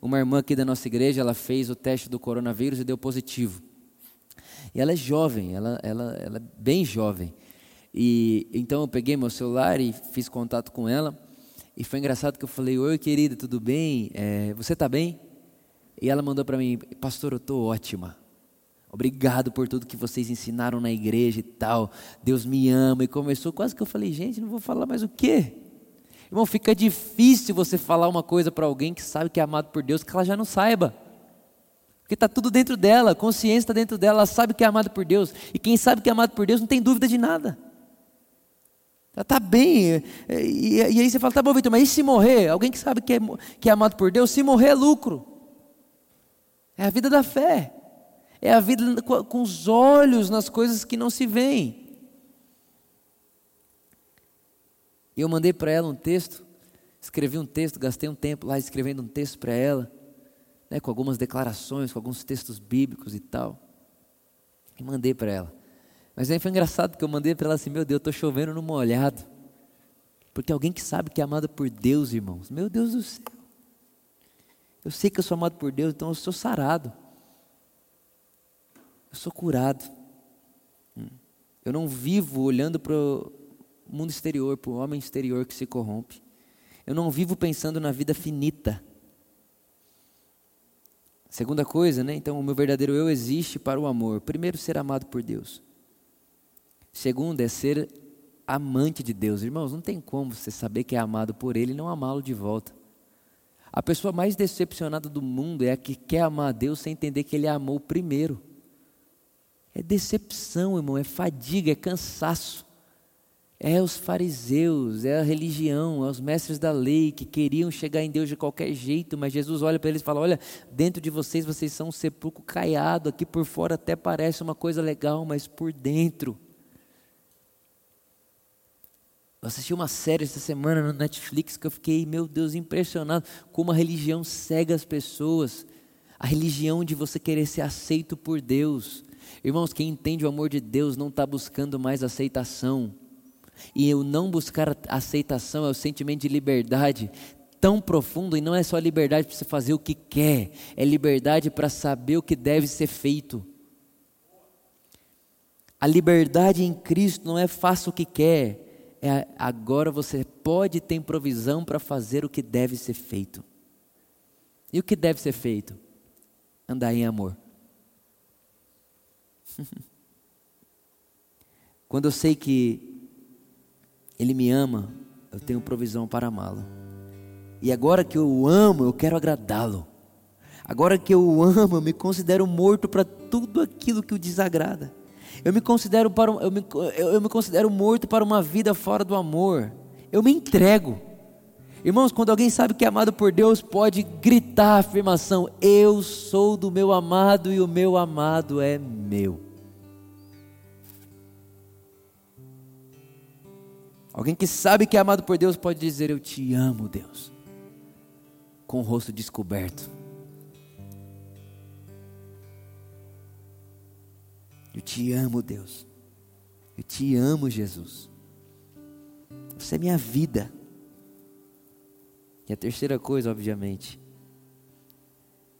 uma irmã aqui da nossa igreja, ela fez o teste do coronavírus e deu positivo. E ela é jovem, ela, ela, ela é bem jovem. E então eu peguei meu celular e fiz contato com ela. E foi engraçado que eu falei: Oi, querida, tudo bem? É, você está bem? E ela mandou para mim, pastor, eu estou ótima. Obrigado por tudo que vocês ensinaram na igreja e tal. Deus me ama. E começou, quase que eu falei, gente, não vou falar mais o quê? Irmão, fica difícil você falar uma coisa para alguém que sabe que é amado por Deus, que ela já não saiba. Porque está tudo dentro dela, a consciência está dentro dela, ela sabe que é amado por Deus. E quem sabe que é amado por Deus não tem dúvida de nada. Ela está bem. E, e, e, aí você fala, tá bom, Vitor, mas e se morrer? Alguém que sabe que é, que é amado por Deus, se morrer é lucro. É a vida da fé. É a vida com os olhos nas coisas que não se veem. Eu mandei para ela um texto, escrevi um texto, gastei um tempo lá escrevendo um texto para ela, né, com algumas declarações, com alguns textos bíblicos e tal. E mandei para ela. Mas aí foi engraçado porque eu mandei para ela assim: Meu Deus, estou chovendo no molhado. Porque alguém que sabe que é amada por Deus, irmãos, meu Deus do céu. Eu sei que eu sou amado por Deus, então eu sou sarado. Eu sou curado. Hum. Eu não vivo olhando para o mundo exterior, para o homem exterior que se corrompe. Eu não vivo pensando na vida finita. Segunda coisa, né? Então, o meu verdadeiro eu existe para o amor. Primeiro, ser amado por Deus. Segundo, é ser amante de Deus. Irmãos, não tem como você saber que é amado por Ele e não amá-lo de volta. A pessoa mais decepcionada do mundo é a que quer amar a Deus sem entender que Ele amou primeiro. É decepção, irmão, é fadiga, é cansaço. É os fariseus, é a religião, é os mestres da lei que queriam chegar em Deus de qualquer jeito, mas Jesus olha para eles e fala: Olha, dentro de vocês, vocês são um sepulcro caiado, aqui por fora até parece uma coisa legal, mas por dentro. Eu assisti uma série essa semana no Netflix que eu fiquei, meu Deus, impressionado como a religião cega as pessoas. A religião de você querer ser aceito por Deus. Irmãos, quem entende o amor de Deus não está buscando mais aceitação e o não buscar aceitação é o sentimento de liberdade tão profundo, e não é só liberdade para você fazer o que quer, é liberdade para saber o que deve ser feito. A liberdade em Cristo não é faça o que quer, é agora você pode ter provisão para fazer o que deve ser feito. E o que deve ser feito? Andar em amor. *laughs* Quando eu sei que ele me ama, eu tenho provisão para amá-lo. E agora que eu o amo, eu quero agradá-lo. Agora que eu o amo, eu me considero morto para tudo aquilo que o desagrada. Eu me considero para eu me, eu me considero morto para uma vida fora do amor. Eu me entrego. Irmãos, quando alguém sabe que é amado por Deus, pode gritar a afirmação: Eu sou do meu amado e o meu amado é meu. Alguém que sabe que é amado por Deus pode dizer: Eu te amo, Deus, com o rosto descoberto. Eu te amo, Deus. Eu te amo, Jesus. Você é minha vida. E a terceira coisa, obviamente,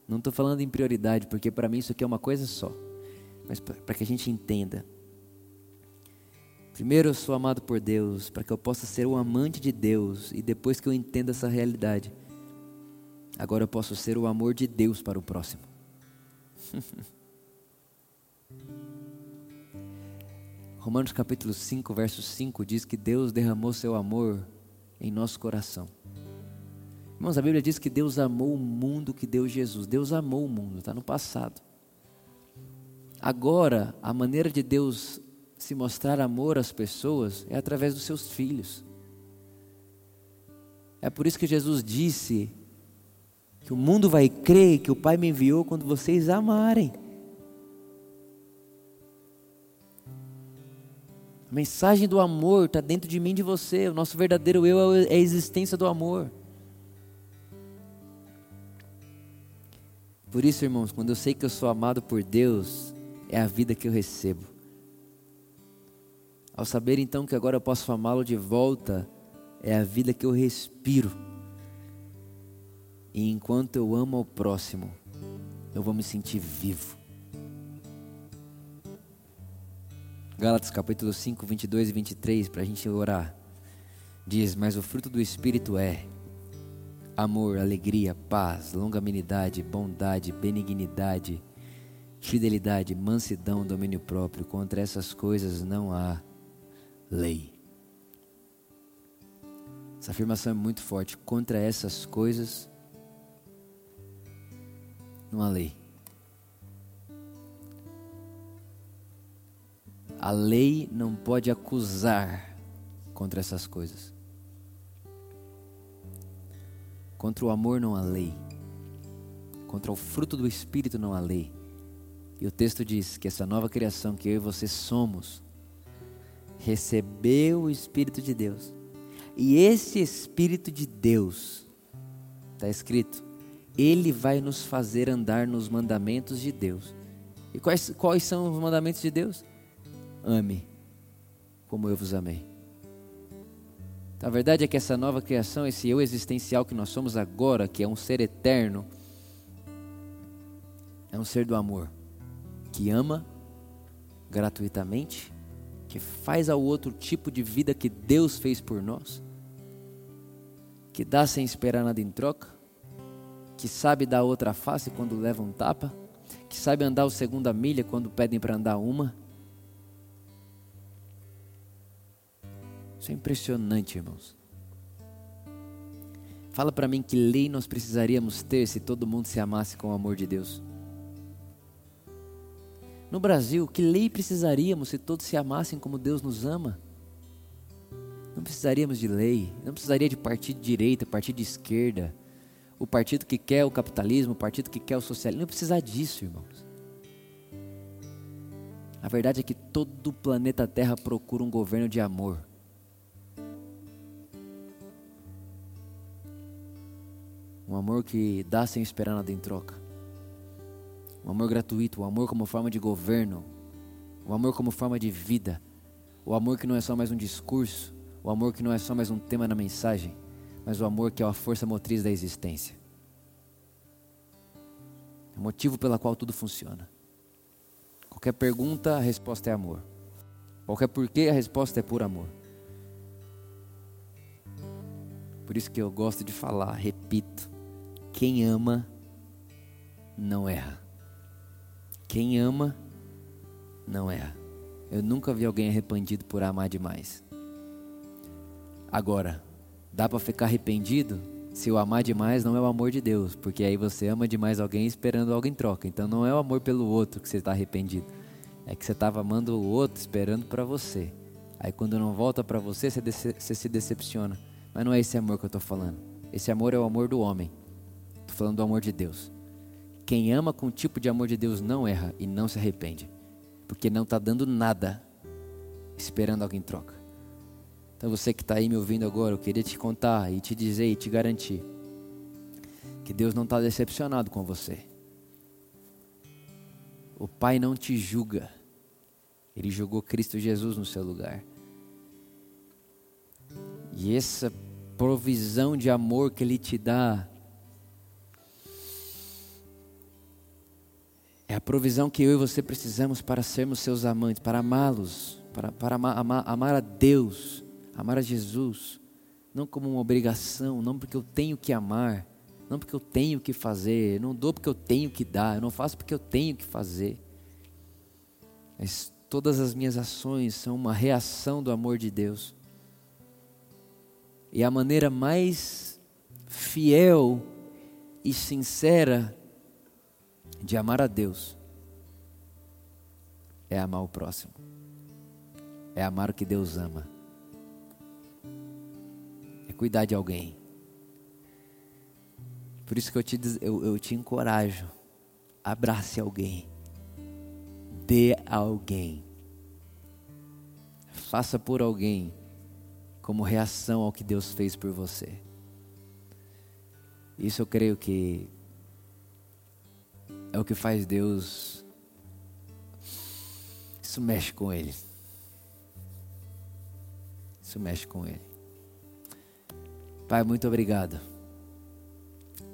não estou falando em prioridade, porque para mim isso aqui é uma coisa só, mas para que a gente entenda. Primeiro eu sou amado por Deus, para que eu possa ser o amante de Deus, e depois que eu entenda essa realidade, agora eu posso ser o amor de Deus para o próximo. *laughs* Romanos capítulo 5, verso 5 diz que Deus derramou seu amor em nosso coração. Irmãos, a Bíblia diz que Deus amou o mundo que deu Jesus. Deus amou o mundo, está no passado. Agora, a maneira de Deus se mostrar amor às pessoas é através dos seus filhos. É por isso que Jesus disse que o mundo vai crer que o Pai me enviou quando vocês amarem. A mensagem do amor está dentro de mim de você. O nosso verdadeiro eu é a existência do amor. Por isso, irmãos, quando eu sei que eu sou amado por Deus, é a vida que eu recebo. Ao saber então que agora eu posso amá-lo de volta, é a vida que eu respiro. E enquanto eu amo ao próximo, eu vou me sentir vivo. Gálatas capítulo 5, 22 e 23, para a gente orar. Diz: Mas o fruto do Espírito é amor, alegria, paz, longanimidade, bondade, benignidade, fidelidade, mansidão, domínio próprio. Contra essas coisas não há lei. Essa afirmação é muito forte. Contra essas coisas, não há lei. A lei não pode acusar contra essas coisas. Contra o amor não há lei. Contra o fruto do Espírito não há lei. E o texto diz que essa nova criação que eu e você somos, recebeu o Espírito de Deus. E esse Espírito de Deus, está escrito, ele vai nos fazer andar nos mandamentos de Deus. E quais, quais são os mandamentos de Deus? Ame como eu vos amei. A verdade é que essa nova criação, esse eu existencial que nós somos agora, que é um ser eterno, é um ser do amor, que ama gratuitamente que faz ao outro tipo de vida que Deus fez por nós, que dá sem esperar nada em troca, que sabe dar outra face quando leva um tapa, que sabe andar o segunda milha quando pedem para andar uma. Isso é impressionante, irmãos. Fala para mim que lei nós precisaríamos ter se todo mundo se amasse com o amor de Deus. No Brasil, que lei precisaríamos se todos se amassem como Deus nos ama? Não precisaríamos de lei, não precisaria de partido de direita, partido de esquerda, o partido que quer o capitalismo, o partido que quer o socialismo, não precisa disso, irmãos. A verdade é que todo o planeta Terra procura um governo de amor. Um amor que dá sem esperar nada em troca. Um amor gratuito, um amor como forma de governo. Um amor como forma de vida. O amor que não é só mais um discurso. O amor que não é só mais um tema na mensagem. Mas o amor que é a força motriz da existência. É o motivo pela qual tudo funciona. Qualquer pergunta, a resposta é amor. Qualquer porquê, a resposta é por amor. Por isso que eu gosto de falar, repito: quem ama não erra. Quem ama não erra. Eu nunca vi alguém arrependido por amar demais. Agora, dá para ficar arrependido se o amar demais não é o amor de Deus, porque aí você ama demais alguém esperando algo em troca. Então não é o amor pelo outro que você está arrependido. É que você estava amando o outro esperando para você. Aí quando não volta para você, você, você, se decepciona. Mas não é esse amor que eu estou falando. Esse amor é o amor do homem. Estou falando do amor de Deus. Quem ama com o tipo de amor de Deus não erra e não se arrepende. Porque não está dando nada esperando alguém troca. Então você que está aí me ouvindo agora, eu queria te contar e te dizer e te garantir que Deus não está decepcionado com você. O Pai não te julga. Ele julgou Cristo Jesus no seu lugar. E essa provisão de amor que Ele te dá é a provisão que eu e você precisamos para sermos seus amantes, para amá-los, para, para amar, amar, amar a Deus amar a Jesus, não como uma obrigação, não porque eu tenho que amar, não porque eu tenho que fazer, não dou porque eu tenho que dar, eu não faço porque eu tenho que fazer. Mas todas as minhas ações são uma reação do amor de Deus. E a maneira mais fiel e sincera de amar a Deus é amar o próximo, é amar o que Deus ama cuidar de alguém. Por isso que eu te, eu, eu te encorajo. Abrace alguém. Dê a alguém. Faça por alguém como reação ao que Deus fez por você. Isso eu creio que é o que faz Deus. Isso mexe com Ele. Isso mexe com Ele. Pai, muito obrigado.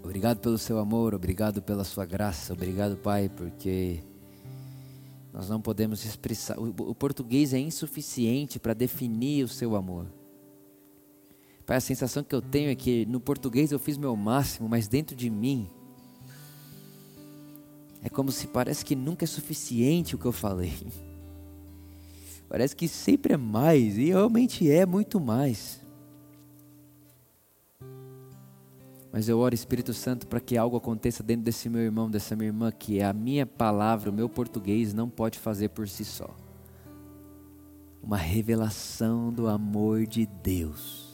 Obrigado pelo seu amor, obrigado pela sua graça, obrigado, Pai, porque nós não podemos expressar. O, português é insuficiente para definir o seu amor. Pai, a sensação que eu tenho é que no português eu fiz meu máximo, mas dentro de mim é como se parece que nunca é suficiente o que eu falei. *laughs* Parece que sempre é mais, e realmente é muito mais. Mas eu oro, Espírito Santo, para que algo aconteça dentro desse meu irmão, dessa minha irmã, que a minha palavra, o meu português não pode fazer por si só. Uma revelação do amor de Deus.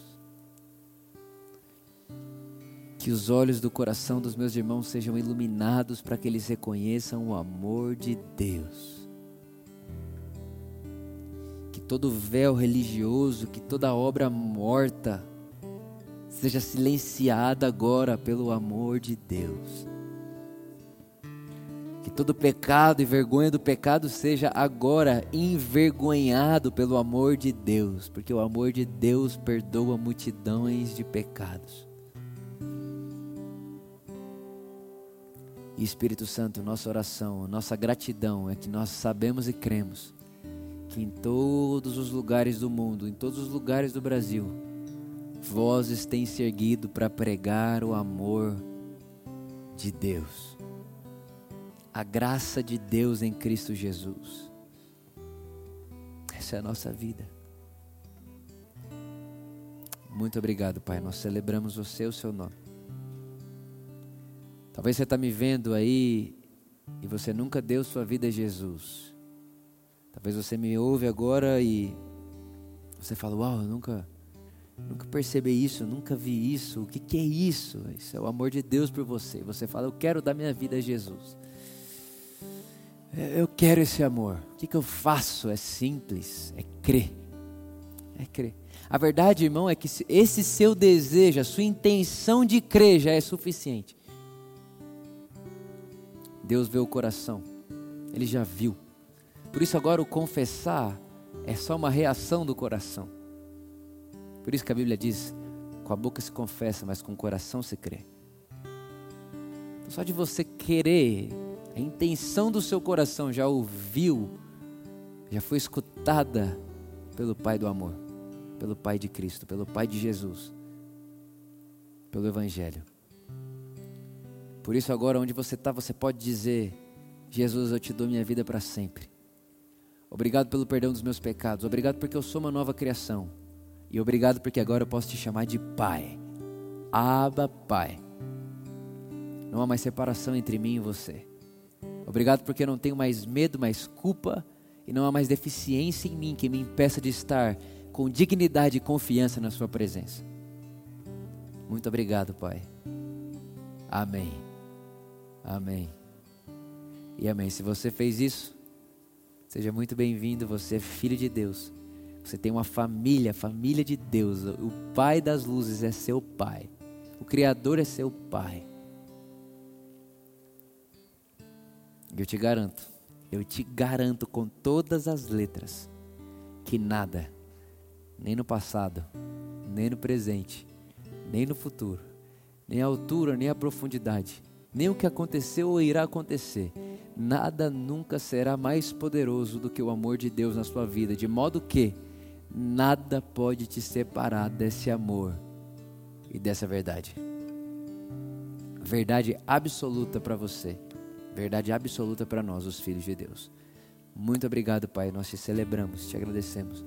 Que os olhos do coração dos meus irmãos sejam iluminados para que eles reconheçam o amor de Deus. Que todo véu religioso, que toda obra morta, seja silenciada agora pelo amor de Deus. Que todo pecado e vergonha do pecado seja agora envergonhado pelo amor de Deus, porque o amor de Deus perdoa multidões de pecados. E Espírito Santo, nossa oração, nossa gratidão é que nós sabemos e cremos que em todos os lugares do mundo, em todos os lugares do Brasil, vozes têm se erguido para pregar o amor de Deus, a graça de Deus em Cristo Jesus. Essa é a nossa vida. Muito obrigado, Pai. Nós celebramos você, o seu nome. Talvez você está me vendo aí e você nunca deu sua vida a Jesus. Talvez você me ouve agora e você fala: Uau, eu nunca, nunca percebi isso, nunca vi isso. O que, que é isso? Isso é o amor de Deus por você. Você fala: Eu quero dar minha vida a Jesus. Eu quero esse amor. O que, que eu faço? É simples: é crer. É crer. A verdade, irmão, é que esse seu desejo, a sua intenção de crer já é suficiente. Deus vê o coração, Ele já viu. Por isso, agora o confessar é só uma reação do coração. Por isso que a Bíblia diz: com a boca se confessa, mas com o coração se crê. Então, só de você querer, a intenção do seu coração já ouviu, já foi escutada pelo Pai do amor, pelo Pai de Cristo, pelo Pai de Jesus, pelo Evangelho. Por isso, agora, onde você está, você pode dizer: Jesus, eu te dou minha vida para sempre. Obrigado pelo perdão dos meus pecados. Obrigado porque eu sou uma nova criação. E obrigado porque agora eu posso te chamar de Pai. Aba, Pai. Não há mais separação entre mim e você. Obrigado porque eu não tenho mais medo, mais culpa e não há mais deficiência em mim que me impeça de estar com dignidade e confiança na Sua presença. Muito obrigado, Pai. Amém. Amém. E amém. Se você fez isso, Seja muito bem-vindo, você é filho de Deus. Você tem uma família, família de Deus. O Pai das luzes é seu Pai. O Criador é seu Pai. Eu te garanto, eu te garanto com todas as letras, que nada, nem no passado, nem no presente, nem no futuro, nem a altura, nem a profundidade, nem o que aconteceu ou irá acontecer, nada nunca será mais poderoso do que o amor de Deus na sua vida, de modo que nada pode te separar desse amor e dessa verdade. Verdade absoluta para você, verdade absoluta para nós, os filhos de Deus. Muito obrigado, Pai. Nós te celebramos, te agradecemos.